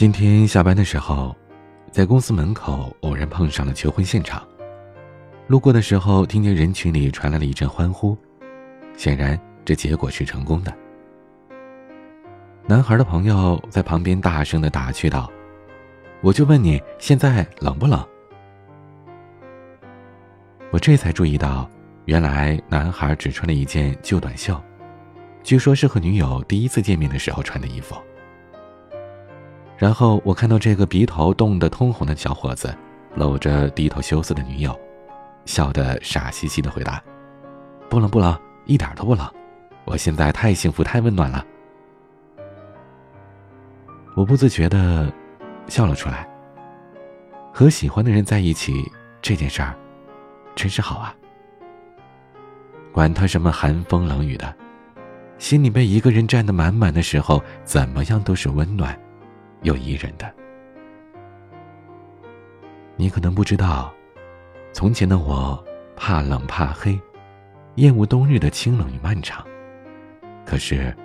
今天下班的时候，在公司门口偶然碰上了求婚现场。路过的时候，听见人群里传来了一阵欢呼，显然这结果是成功的。男孩的朋友在旁边大声的打趣道：“我就问你，现在冷不冷？”我这才注意到，原来男孩只穿了一件旧短袖，据说是和女友第一次见面的时候穿的衣服。然后我看到这个鼻头冻得通红的小伙子，搂着低头羞涩的女友，笑得傻兮兮的回答：“不冷不冷，一点都不冷，我现在太幸福太温暖了。”我不自觉的笑了出来。和喜欢的人在一起这件事儿，真是好啊。管他什么寒风冷雨的，心里被一个人占得满满的时候，怎么样都是温暖。又宜人的，你可能不知道，从前的我怕冷怕黑，厌恶冬日的清冷与漫长。可是，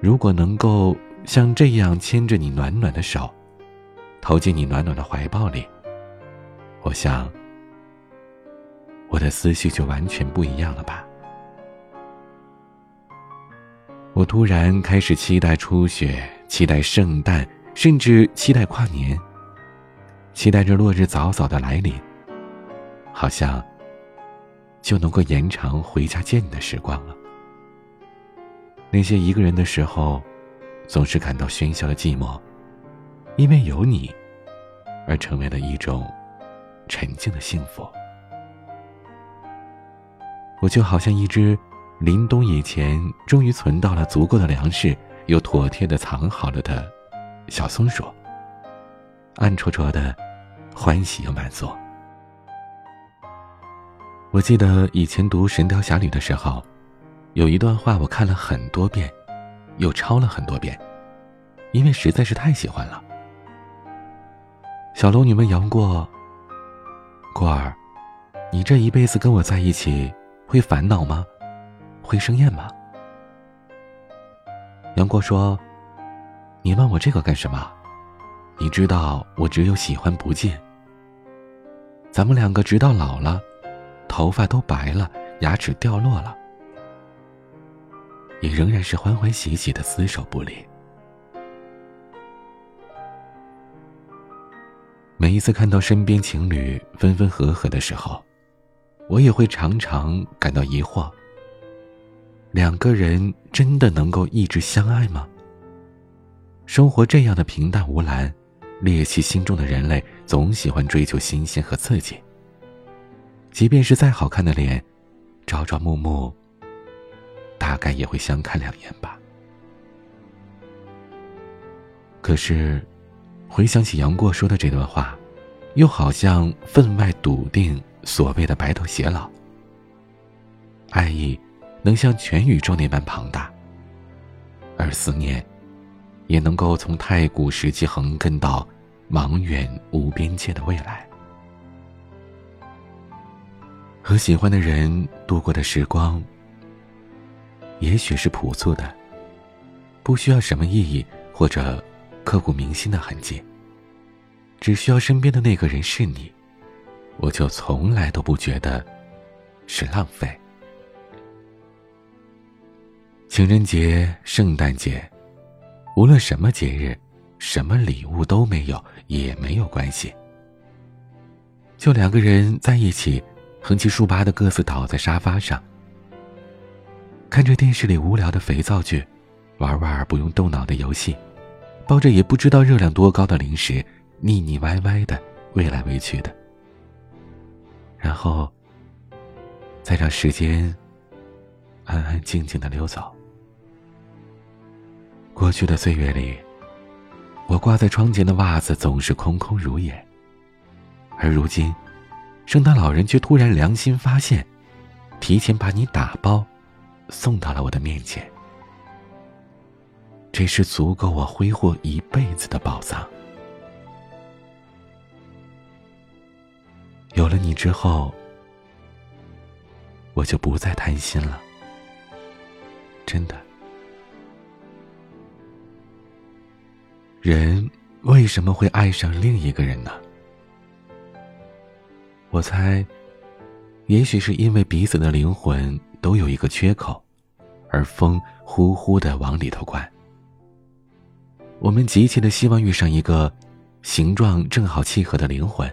如果能够像这样牵着你暖暖的手，投进你暖暖的怀抱里，我想，我的思绪就完全不一样了吧。我突然开始期待初雪，期待圣诞。甚至期待跨年，期待着落日早早的来临，好像就能够延长回家见你的时光了。那些一个人的时候，总是感到喧嚣的寂寞，因为有你，而成为了一种沉静的幸福。我就好像一只临冬以前终于存到了足够的粮食，又妥帖的藏好了的。小松鼠，暗戳戳的，欢喜又满足。我记得以前读《神雕侠侣》的时候，有一段话我看了很多遍，又抄了很多遍，因为实在是太喜欢了。小龙女问杨过：“过儿，你这一辈子跟我在一起，会烦恼吗？会生厌吗？”杨过说。你问我这个干什么？你知道我只有喜欢不见。咱们两个直到老了，头发都白了，牙齿掉落了，也仍然是欢欢喜喜的厮守不离。每一次看到身边情侣分分合合的时候，我也会常常感到疑惑：两个人真的能够一直相爱吗？生活这样的平淡无澜，猎奇心中的人类总喜欢追求新鲜和刺激。即便是再好看的脸，朝朝暮暮，大概也会相看两眼吧。可是，回想起杨过说的这段话，又好像分外笃定所谓的白头偕老。爱意能像全宇宙那般庞大，而思念。也能够从太古时期横亘到茫远无边界的未来。和喜欢的人度过的时光，也许是朴素的，不需要什么意义或者刻骨铭心的痕迹。只需要身边的那个人是你，我就从来都不觉得是浪费。情人节、圣诞节。无论什么节日，什么礼物都没有也没有关系。就两个人在一起，横七竖八的各自倒在沙发上，看着电视里无聊的肥皂剧，玩玩不用动脑的游戏，抱着也不知道热量多高的零食，腻腻歪歪的喂来喂去的，然后再让时间安安静静的溜走。过去的岁月里，我挂在窗前的袜子总是空空如也。而如今，圣诞老人却突然良心发现，提前把你打包，送到了我的面前。这是足够我挥霍一辈子的宝藏。有了你之后，我就不再贪心了。真的，人为什么会爱上另一个人呢？我猜，也许是因为彼此的灵魂都有一个缺口，而风呼呼的往里头灌。我们急切的希望遇上一个形状正好契合的灵魂，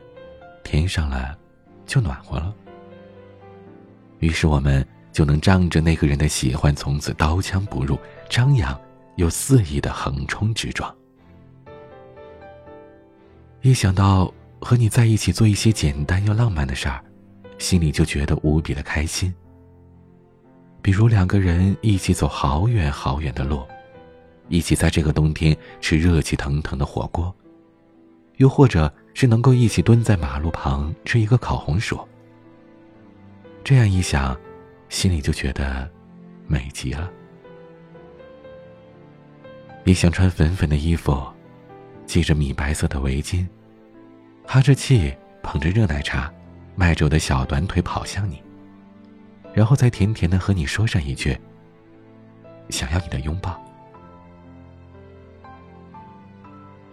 填上了就暖和了。于是我们就能仗着那个人的喜欢，从此刀枪不入，张扬又肆意的横冲直撞。一想到和你在一起做一些简单又浪漫的事儿，心里就觉得无比的开心。比如两个人一起走好远好远的路。一起在这个冬天吃热气腾腾的火锅，又或者是能够一起蹲在马路旁吃一个烤红薯。这样一想，心里就觉得美极了。也想穿粉粉的衣服，系着米白色的围巾，哈着气捧着热奶茶，迈着我的小短腿跑向你，然后再甜甜的和你说上一句：“想要你的拥抱。”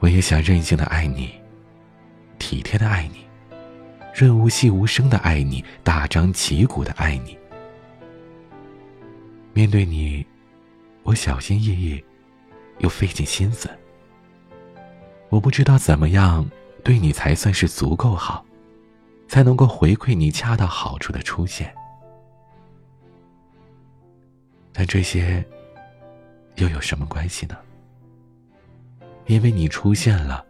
我也想任性的爱你，体贴的爱你，润物细无声的爱你，大张旗鼓的爱你。面对你，我小心翼翼，又费尽心思。我不知道怎么样对你才算是足够好，才能够回馈你恰到好处的出现。但这些又有什么关系呢？因为你出现了，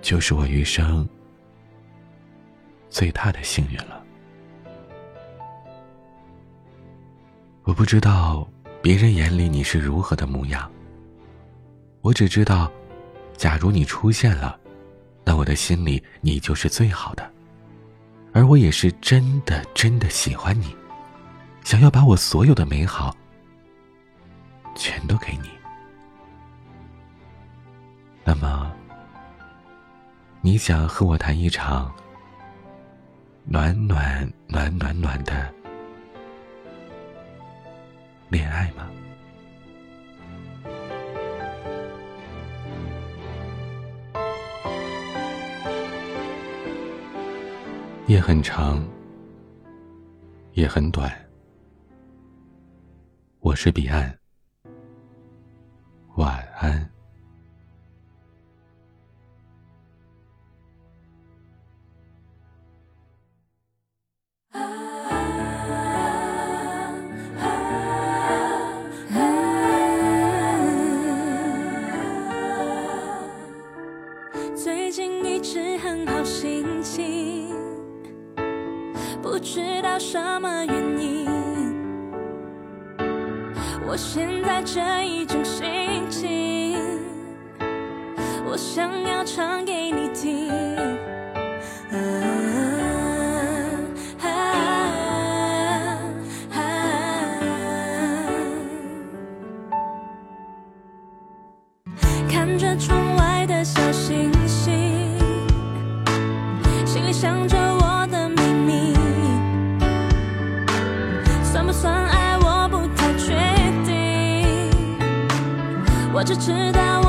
就是我余生最大的幸运了。我不知道别人眼里你是如何的模样，我只知道，假如你出现了，那我的心里你就是最好的，而我也是真的真的喜欢你，想要把我所有的美好全都给你。那么，你想和我谈一场暖暖暖暖暖的恋爱吗？夜很长，也很短。我是彼岸，晚安。不知道什么原因，我现在这一种心情，我想要唱给你听。看着窗外的小星星，心里想着。只知道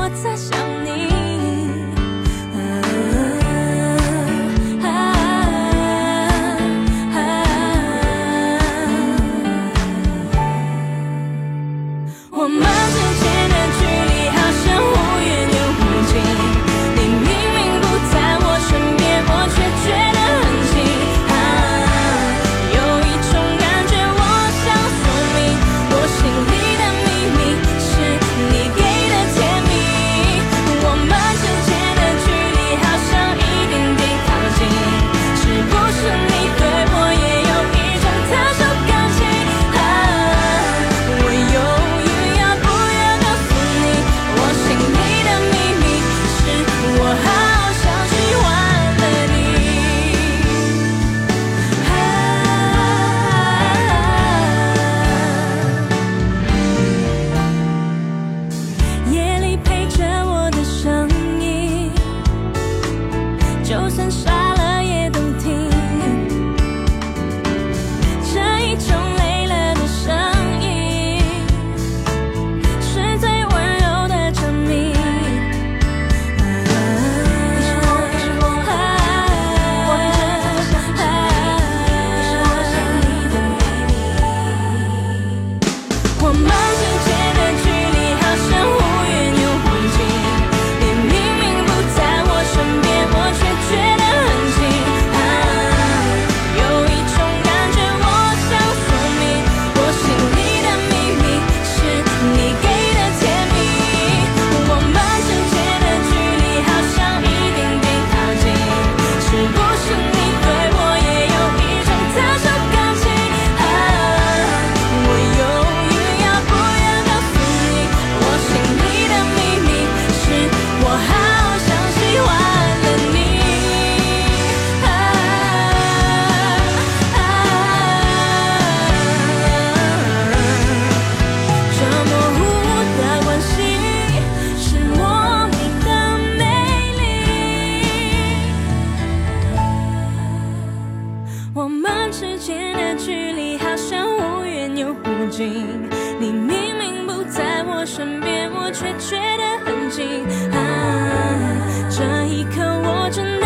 一刻我真的